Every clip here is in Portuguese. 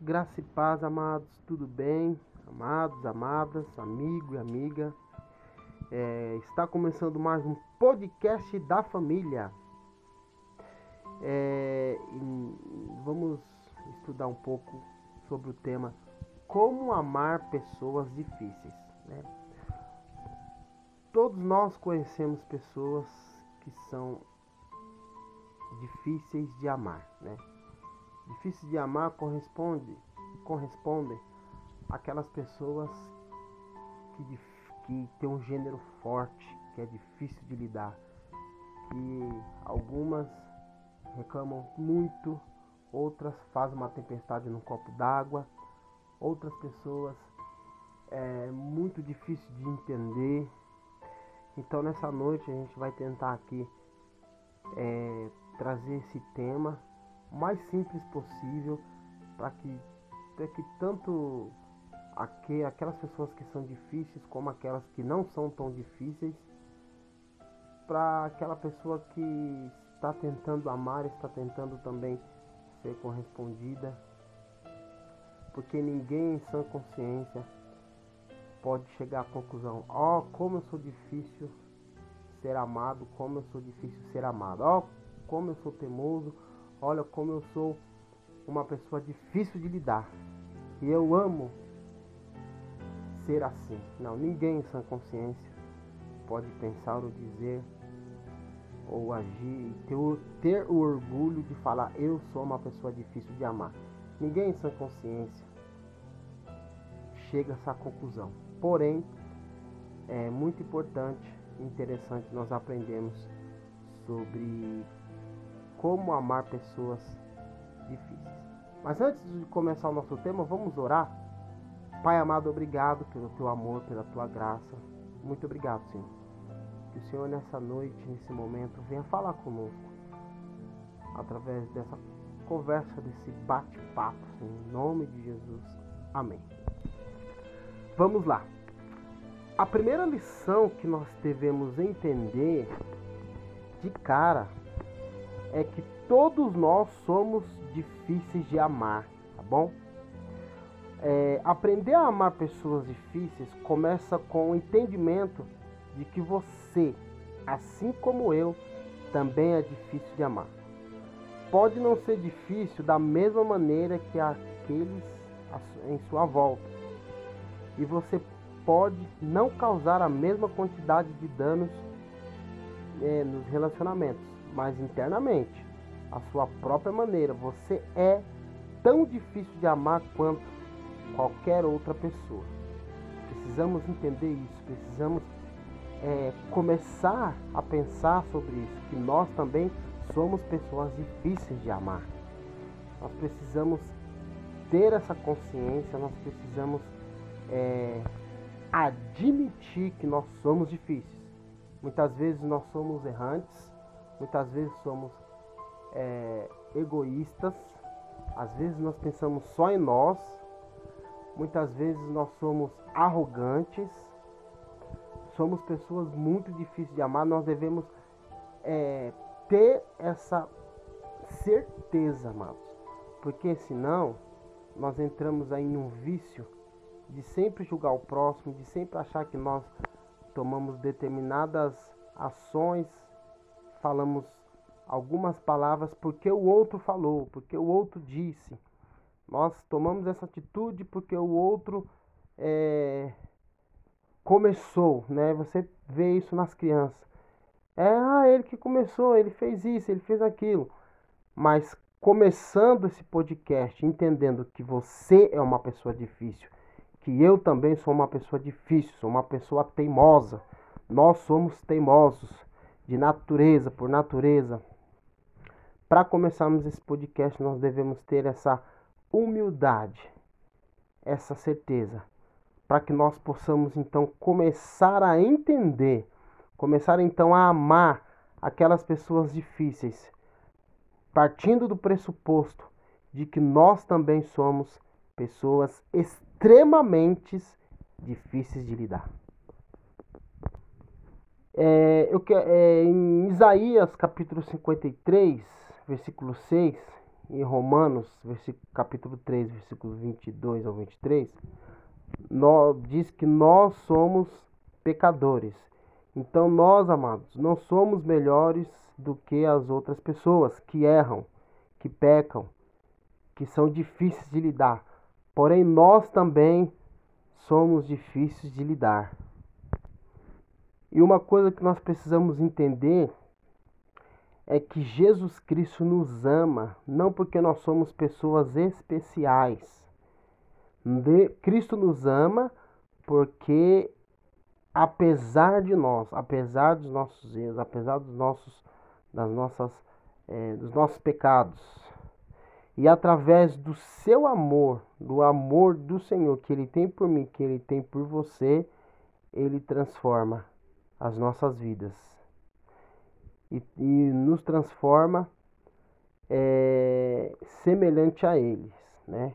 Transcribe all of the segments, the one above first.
Graça e paz, amados, tudo bem? Amados, amadas, amigo e amiga. É, está começando mais um podcast da família. É, vamos estudar um pouco sobre o tema Como amar pessoas difíceis. Né? Todos nós conhecemos pessoas que são difíceis de amar, né? Difícil de amar corresponde, correspondem aquelas pessoas que, que tem um gênero forte, que é difícil de lidar, que algumas reclamam muito, outras fazem uma tempestade num copo d'água, outras pessoas é muito difícil de entender. Então nessa noite a gente vai tentar aqui é, trazer esse tema mais simples possível para que, que tanto aqu aquelas pessoas que são difíceis como aquelas que não são tão difíceis para aquela pessoa que está tentando amar, está tentando também ser correspondida, porque ninguém em sã consciência pode chegar à conclusão: ó, oh, como eu sou difícil ser amado, como eu sou difícil ser amado, ó, oh, como eu sou teimoso, olha como eu sou uma pessoa difícil de lidar. E eu amo ser assim. Não, ninguém em sã consciência pode pensar ou dizer ou agir ter, ter o orgulho de falar eu sou uma pessoa difícil de amar. Ninguém em sã consciência chega a essa conclusão. Porém, é muito importante e interessante nós aprendemos sobre como amar pessoas difíceis. Mas antes de começar o nosso tema, vamos orar. Pai amado, obrigado pelo teu amor, pela tua graça. Muito obrigado, Senhor. Que o Senhor nessa noite, nesse momento, venha falar conosco através dessa conversa, desse bate-papo, em nome de Jesus. Amém. Vamos lá. A primeira lição que nós devemos entender de cara é que todos nós somos difíceis de amar, tá bom? É, aprender a amar pessoas difíceis começa com o entendimento de que você, assim como eu, também é difícil de amar. Pode não ser difícil da mesma maneira que aqueles em sua volta. E você pode não causar a mesma quantidade de danos é, nos relacionamentos mas internamente, a sua própria maneira. Você é tão difícil de amar quanto qualquer outra pessoa. Precisamos entender isso, precisamos é, começar a pensar sobre isso, que nós também somos pessoas difíceis de amar. Nós precisamos ter essa consciência, nós precisamos é, admitir que nós somos difíceis. Muitas vezes nós somos errantes, Muitas vezes somos é, egoístas, às vezes nós pensamos só em nós, muitas vezes nós somos arrogantes, somos pessoas muito difíceis de amar. Nós devemos é, ter essa certeza, amados, porque senão nós entramos aí em um vício de sempre julgar o próximo, de sempre achar que nós tomamos determinadas ações falamos algumas palavras porque o outro falou, porque o outro disse. Nós tomamos essa atitude porque o outro é, começou, né? Você vê isso nas crianças. É, ah, ele que começou, ele fez isso, ele fez aquilo. Mas começando esse podcast, entendendo que você é uma pessoa difícil, que eu também sou uma pessoa difícil, sou uma pessoa teimosa. Nós somos teimosos de natureza, por natureza. Para começarmos esse podcast, nós devemos ter essa humildade, essa certeza, para que nós possamos então começar a entender, começar então a amar aquelas pessoas difíceis, partindo do pressuposto de que nós também somos pessoas extremamente difíceis de lidar. É, eu, é, em Isaías capítulo 53, versículo 6, em Romanos, capítulo 3, versículo 22 ao 23, nós, diz que nós somos pecadores. Então nós, amados, não somos melhores do que as outras pessoas que erram, que pecam, que são difíceis de lidar. Porém, nós também somos difíceis de lidar. E uma coisa que nós precisamos entender é que Jesus Cristo nos ama, não porque nós somos pessoas especiais. Cristo nos ama porque apesar de nós, apesar dos nossos erros, apesar dos nossos, das nossas, é, dos nossos pecados, e através do seu amor, do amor do Senhor que Ele tem por mim, que Ele tem por você, Ele transforma as nossas vidas e, e nos transforma é, semelhante a eles, né?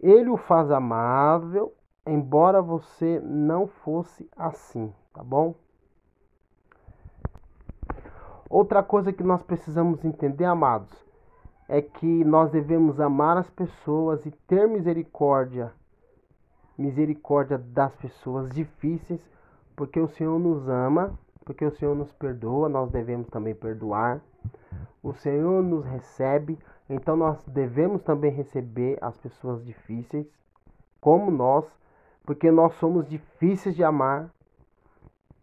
Ele o faz amável, embora você não fosse assim, tá bom? Outra coisa que nós precisamos entender, amados, é que nós devemos amar as pessoas e ter misericórdia, misericórdia das pessoas difíceis, porque o Senhor nos ama, porque o Senhor nos perdoa, nós devemos também perdoar. O Senhor nos recebe, então nós devemos também receber as pessoas difíceis, como nós, porque nós somos difíceis de amar,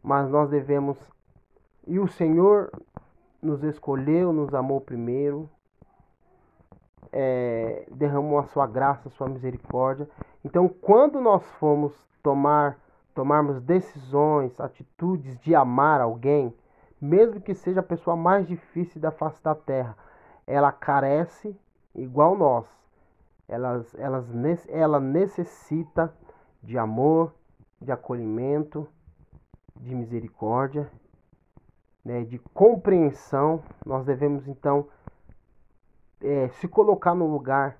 mas nós devemos. E o Senhor nos escolheu, nos amou primeiro, é, derramou a sua graça, a sua misericórdia. Então, quando nós formos tomar, tomarmos decisões, atitudes de amar alguém, mesmo que seja a pessoa mais difícil da face da terra, ela carece igual nós. Elas, elas, ela necessita de amor, de acolhimento, de misericórdia, né, de compreensão. Nós devemos então é, se colocar no lugar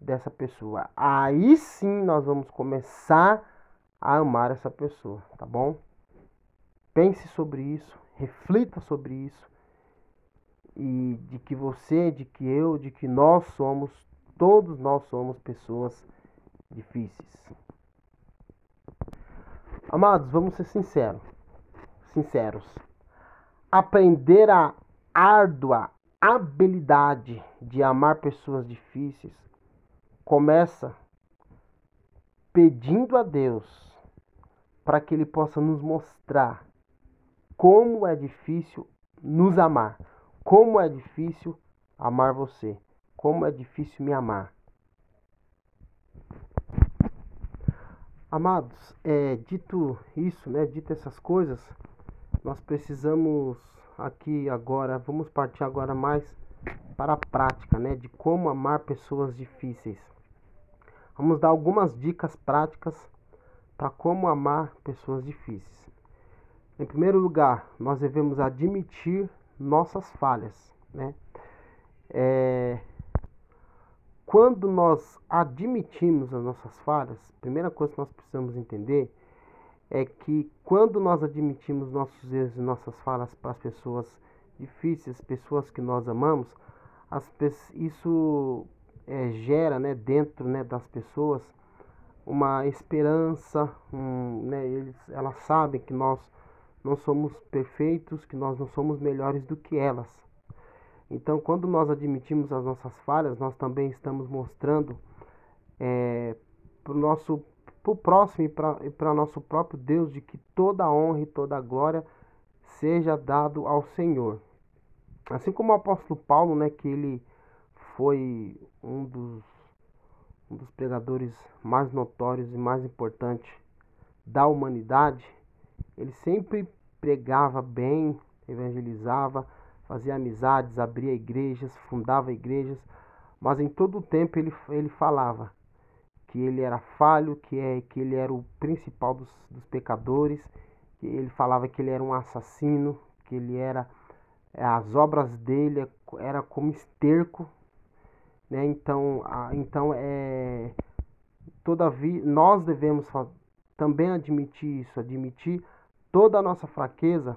dessa pessoa. Aí sim nós vamos começar a amar essa pessoa, tá bom? Pense sobre isso, reflita sobre isso. E de que você, de que eu, de que nós somos, todos nós somos pessoas difíceis. Amados, vamos ser sinceros. Sinceros. Aprender a árdua habilidade de amar pessoas difíceis começa pedindo a Deus para que Ele possa nos mostrar como é difícil nos amar, como é difícil amar você, como é difícil me amar. Amados, é, dito isso, né, dito essas coisas, nós precisamos aqui agora, vamos partir agora mais para a prática, né, de como amar pessoas difíceis. Vamos dar algumas dicas práticas para como amar pessoas difíceis. Em primeiro lugar, nós devemos admitir nossas falhas, né? É, quando nós admitimos as nossas falhas, a primeira coisa que nós precisamos entender é que quando nós admitimos nossos erros e nossas falhas para as pessoas difíceis, pessoas que nós amamos, as, isso é, gera né, dentro né, das pessoas uma esperança, um, né, eles, elas sabem que nós não somos perfeitos, que nós não somos melhores do que elas. Então, quando nós admitimos as nossas falhas, nós também estamos mostrando é, para o nosso pro próximo e para nosso próprio Deus de que toda a honra e toda a glória seja dado ao Senhor. Assim como o apóstolo Paulo, né, que ele foi um dos, um dos pregadores mais notórios e mais importantes da humanidade, ele sempre pregava bem, evangelizava, fazia amizades, abria igrejas, fundava igrejas, mas em todo o tempo ele, ele falava que ele era falho, que, é, que ele era o principal dos, dos pecadores, que ele falava que ele era um assassino, que ele era é, as obras dele era como esterco, né? Então, a, então é todavia nós devemos também admitir isso, admitir toda a nossa fraqueza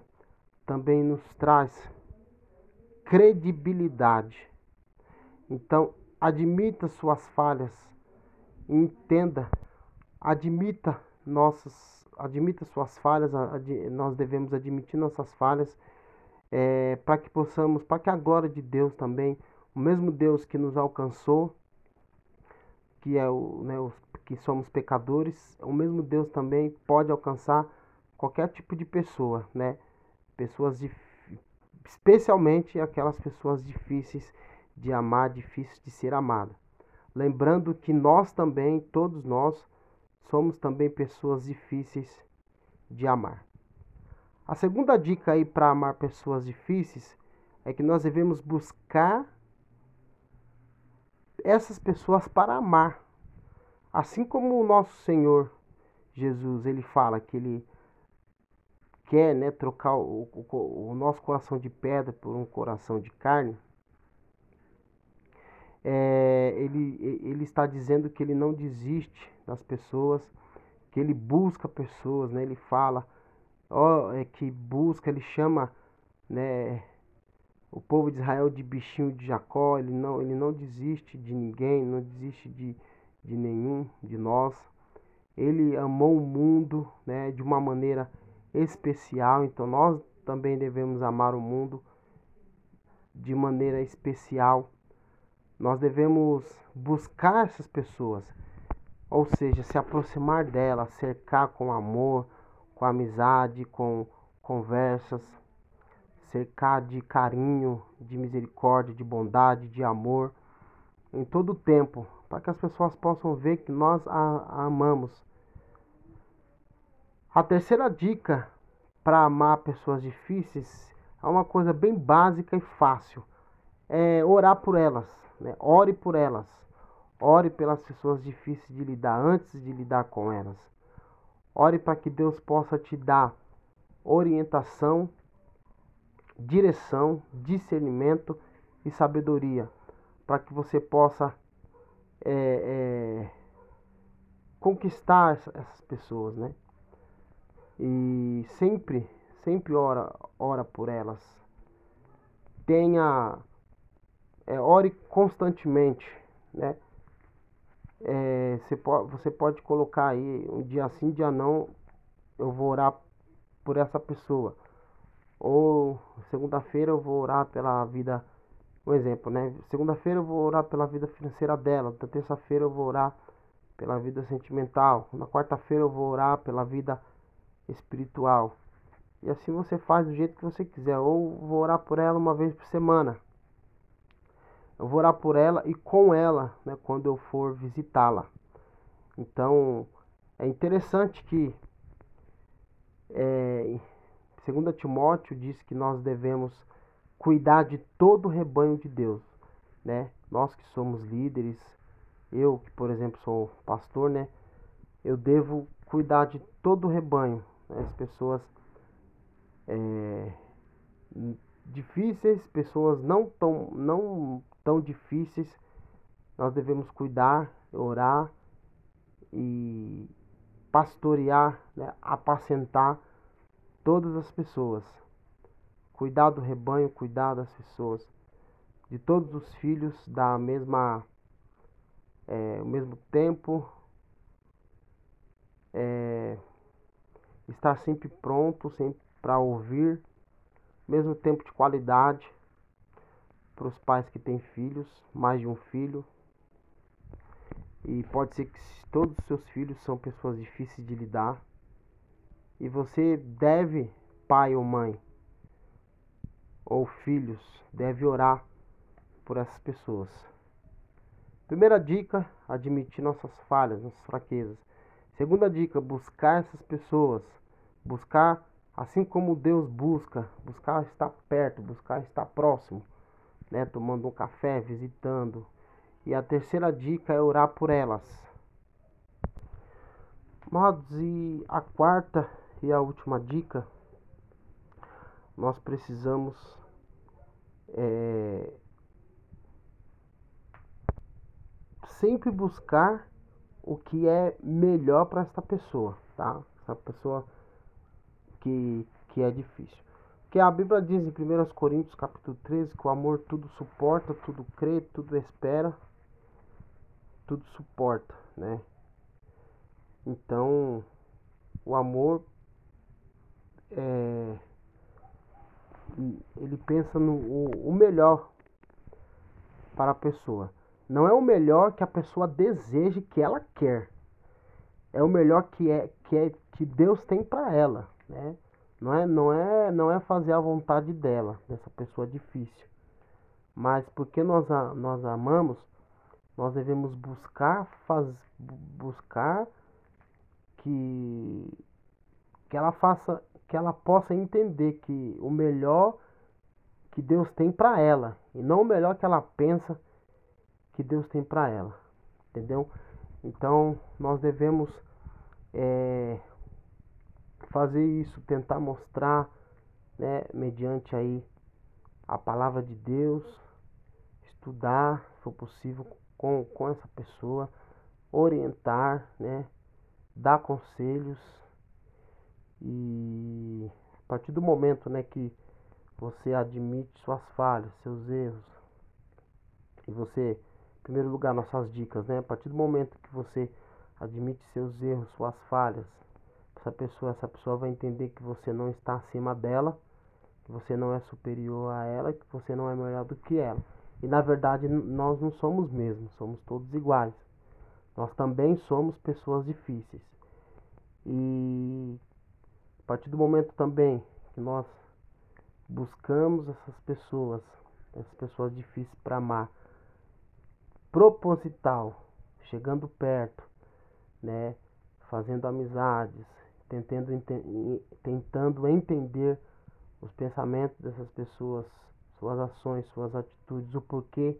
também nos traz credibilidade. Então, admita suas falhas, entenda, admita nossas, admita suas falhas, ad, nós devemos admitir nossas falhas é, para que possamos, para que a glória de Deus também, o mesmo Deus que nos alcançou, que é o, né, os, que somos pecadores, o mesmo Deus também pode alcançar qualquer tipo de pessoa, né? Pessoas especialmente aquelas pessoas difíceis de amar, difíceis de ser amada. Lembrando que nós também, todos nós, somos também pessoas difíceis de amar. A segunda dica aí para amar pessoas difíceis é que nós devemos buscar essas pessoas para amar. Assim como o nosso Senhor Jesus, ele fala que ele quer né, trocar o, o, o nosso coração de pedra por um coração de carne, é, ele, ele está dizendo que ele não desiste das pessoas, que ele busca pessoas, né? Ele fala, ó, é que busca, ele chama, né, o povo de Israel de bichinho de Jacó, ele não, ele não desiste de ninguém, não desiste de, de nenhum de nós. Ele amou o mundo, né, de uma maneira especial, então nós também devemos amar o mundo de maneira especial. Nós devemos buscar essas pessoas, ou seja, se aproximar delas, cercar com amor, com amizade, com conversas, cercar de carinho, de misericórdia, de bondade, de amor em todo o tempo, para que as pessoas possam ver que nós a, a amamos. A terceira dica para amar pessoas difíceis é uma coisa bem básica e fácil. É orar por elas. Né? Ore por elas. Ore pelas pessoas difíceis de lidar antes de lidar com elas. Ore para que Deus possa te dar orientação, direção, discernimento e sabedoria para que você possa é, é, conquistar essas pessoas, né? E sempre, sempre ora, ora por elas. Tenha, é, ore constantemente, né? É, você, pode, você pode colocar aí um dia sim, dia não, eu vou orar por essa pessoa. Ou segunda-feira eu vou orar pela vida, um exemplo, né? Segunda-feira eu vou orar pela vida financeira dela. Na terça-feira eu vou orar pela vida sentimental. Na quarta-feira eu vou orar pela vida espiritual. E assim você faz do jeito que você quiser. Ou vou orar por ela uma vez por semana. Eu vou orar por ela e com ela, né, quando eu for visitá-la. Então, é interessante que é, 2 Timóteo diz que nós devemos cuidar de todo o rebanho de Deus, né? Nós que somos líderes, eu que, por exemplo, sou pastor, né? Eu devo cuidar de todo o rebanho, né? as pessoas é, difíceis, pessoas não tão, não tão difíceis, nós devemos cuidar, orar e pastorear, né? apacentar todas as pessoas. Cuidar do rebanho, cuidar das pessoas, de todos os filhos da mesma, é, o mesmo tempo, é, estar sempre pronto, sempre para ouvir, mesmo tempo de qualidade para os pais que têm filhos, mais de um filho. E pode ser que todos os seus filhos são pessoas difíceis de lidar. E você deve, pai ou mãe, ou filhos, deve orar por essas pessoas. Primeira dica: admitir nossas falhas, nossas fraquezas. Segunda dica: buscar essas pessoas. Buscar assim como Deus busca, buscar estar perto, buscar estar próximo, né? Tomando um café, visitando. E a terceira dica é orar por elas. Modos, e a quarta e a última dica, nós precisamos é, sempre buscar o que é melhor para essa pessoa, tá? Essa pessoa que, que é difícil. Que a Bíblia diz em 1 Coríntios capítulo 13 que o amor tudo suporta, tudo crê, tudo espera, tudo suporta, né? Então, o amor é, ele pensa no o, o melhor para a pessoa. Não é o melhor que a pessoa deseja, que ela quer. É o melhor que é que é que Deus tem para ela, né? Não é, não é, não é fazer a vontade dela, dessa pessoa difícil. Mas porque nós a, nós a amamos, nós devemos buscar faz, buscar que que ela faça, que ela possa entender que o melhor que Deus tem para ela e não o melhor que ela pensa que Deus tem para ela, entendeu? Então nós devemos é, fazer isso, tentar mostrar, né, mediante aí a palavra de Deus, estudar, se for possível, com, com essa pessoa, orientar, né, dar conselhos e a partir do momento, né, que você admite suas falhas, seus erros, e você, em primeiro lugar, nossas dicas, né, a partir do momento que você admite seus erros, suas falhas, essa pessoa, essa pessoa vai entender que você não está acima dela, que você não é superior a ela, que você não é melhor do que ela. E na verdade nós não somos mesmos, somos todos iguais. Nós também somos pessoas difíceis. E a partir do momento também que nós buscamos essas pessoas, essas pessoas difíceis para amar, proposital, chegando perto, né, fazendo amizades, tentando, tentando entender os pensamentos dessas pessoas, suas ações, suas atitudes, o porquê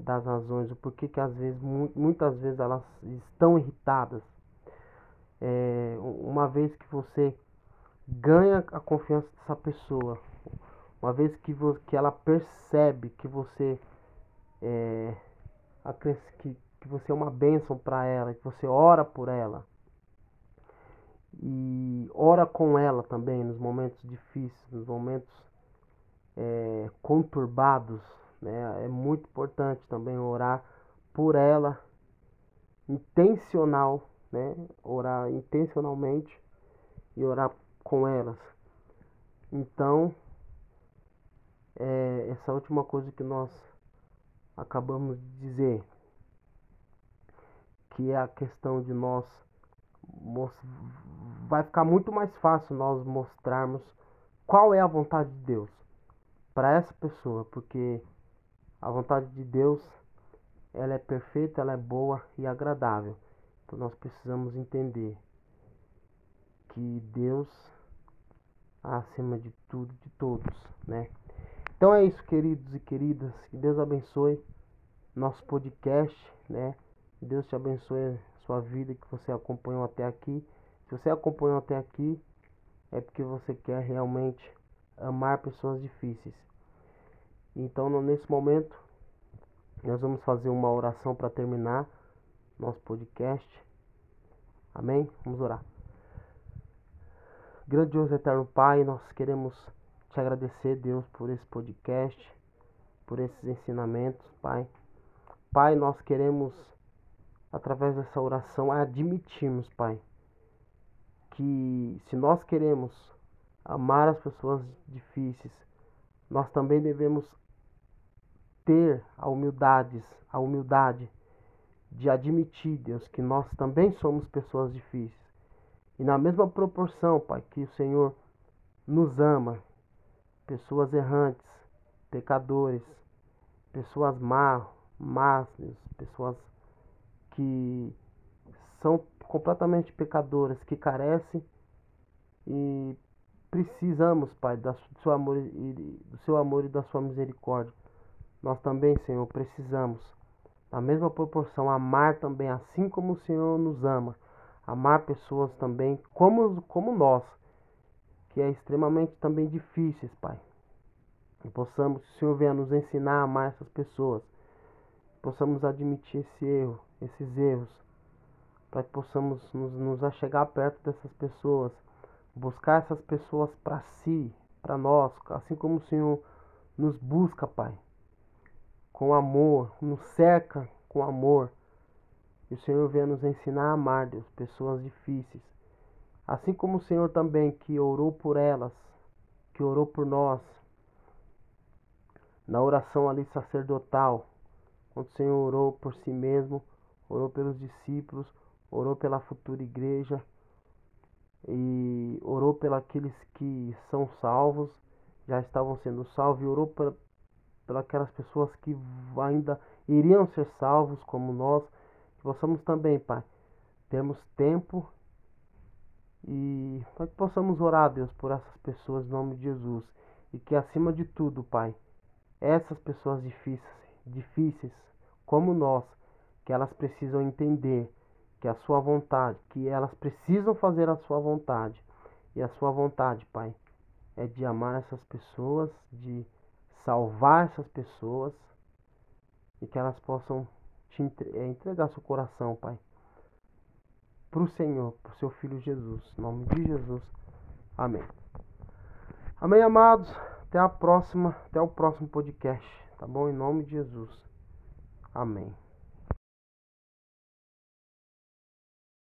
das razões, o porquê que às vezes, muitas vezes elas estão irritadas. É, uma vez que você ganha a confiança dessa pessoa, uma vez que, vo, que ela percebe que você é, que, que você é uma bênção para ela, que você ora por ela, e ora com ela também nos momentos difíceis, nos momentos é, conturbados. Né? É muito importante também orar por ela, intencional, né? orar intencionalmente e orar com elas. Então, é, essa última coisa que nós acabamos de dizer, que é a questão de nós vai ficar muito mais fácil nós mostrarmos qual é a vontade de Deus para essa pessoa, porque a vontade de Deus ela é perfeita, ela é boa e agradável. Então nós precisamos entender que Deus acima de tudo, de todos, né? Então é isso, queridos e queridas. Que Deus abençoe nosso podcast, né? Que Deus te abençoe sua vida que você acompanhou até aqui. Se você acompanhou até aqui, é porque você quer realmente amar pessoas difíceis. Então, nesse momento, nós vamos fazer uma oração para terminar nosso podcast. Amém? Vamos orar. Grandioso Eterno Pai, nós queremos te agradecer, Deus, por esse podcast, por esses ensinamentos, Pai. Pai, nós queremos através dessa oração, admitirmos, Pai, que se nós queremos amar as pessoas difíceis, nós também devemos ter a humildade, a humildade de admitir, Deus, que nós também somos pessoas difíceis. E na mesma proporção, Pai, que o Senhor nos ama, pessoas errantes, pecadores, pessoas má, más, pessoas que são completamente pecadoras, que carecem e precisamos, Pai, do seu amor e do seu amor e da sua misericórdia. Nós também, Senhor, precisamos, na mesma proporção, amar também, assim como o Senhor nos ama, amar pessoas também como, como nós, que é extremamente também difíceis, Pai. Que possamos, que o Senhor venha nos ensinar a amar essas pessoas, possamos admitir esse erro, esses erros, para que possamos nos, nos achegar perto dessas pessoas, buscar essas pessoas para si, para nós, assim como o Senhor nos busca, Pai, com amor, nos cerca com amor. O Senhor venha nos ensinar a amar, Deus, pessoas difíceis. Assim como o Senhor também que orou por elas, que orou por nós, na oração ali sacerdotal, quando o Senhor orou por si mesmo, orou pelos discípulos, orou pela futura igreja e orou pelos que são salvos, já estavam sendo salvos, e orou por, aquelas pessoas que ainda iriam ser salvos, como nós, possamos também, Pai, termos tempo e para que possamos orar, Deus, por essas pessoas em nome de Jesus. E que acima de tudo, Pai, essas pessoas difíceis, difíceis como nós, que elas precisam entender que a sua vontade, que elas precisam fazer a sua vontade. E a sua vontade, Pai, é de amar essas pessoas, de salvar essas pessoas e que elas possam te eh, entregar seu coração, Pai, para o Senhor, para o seu Filho Jesus. Em nome de Jesus. Amém. Amém, amados. Até a próxima, até o próximo podcast, tá bom? Em nome de Jesus. Amém.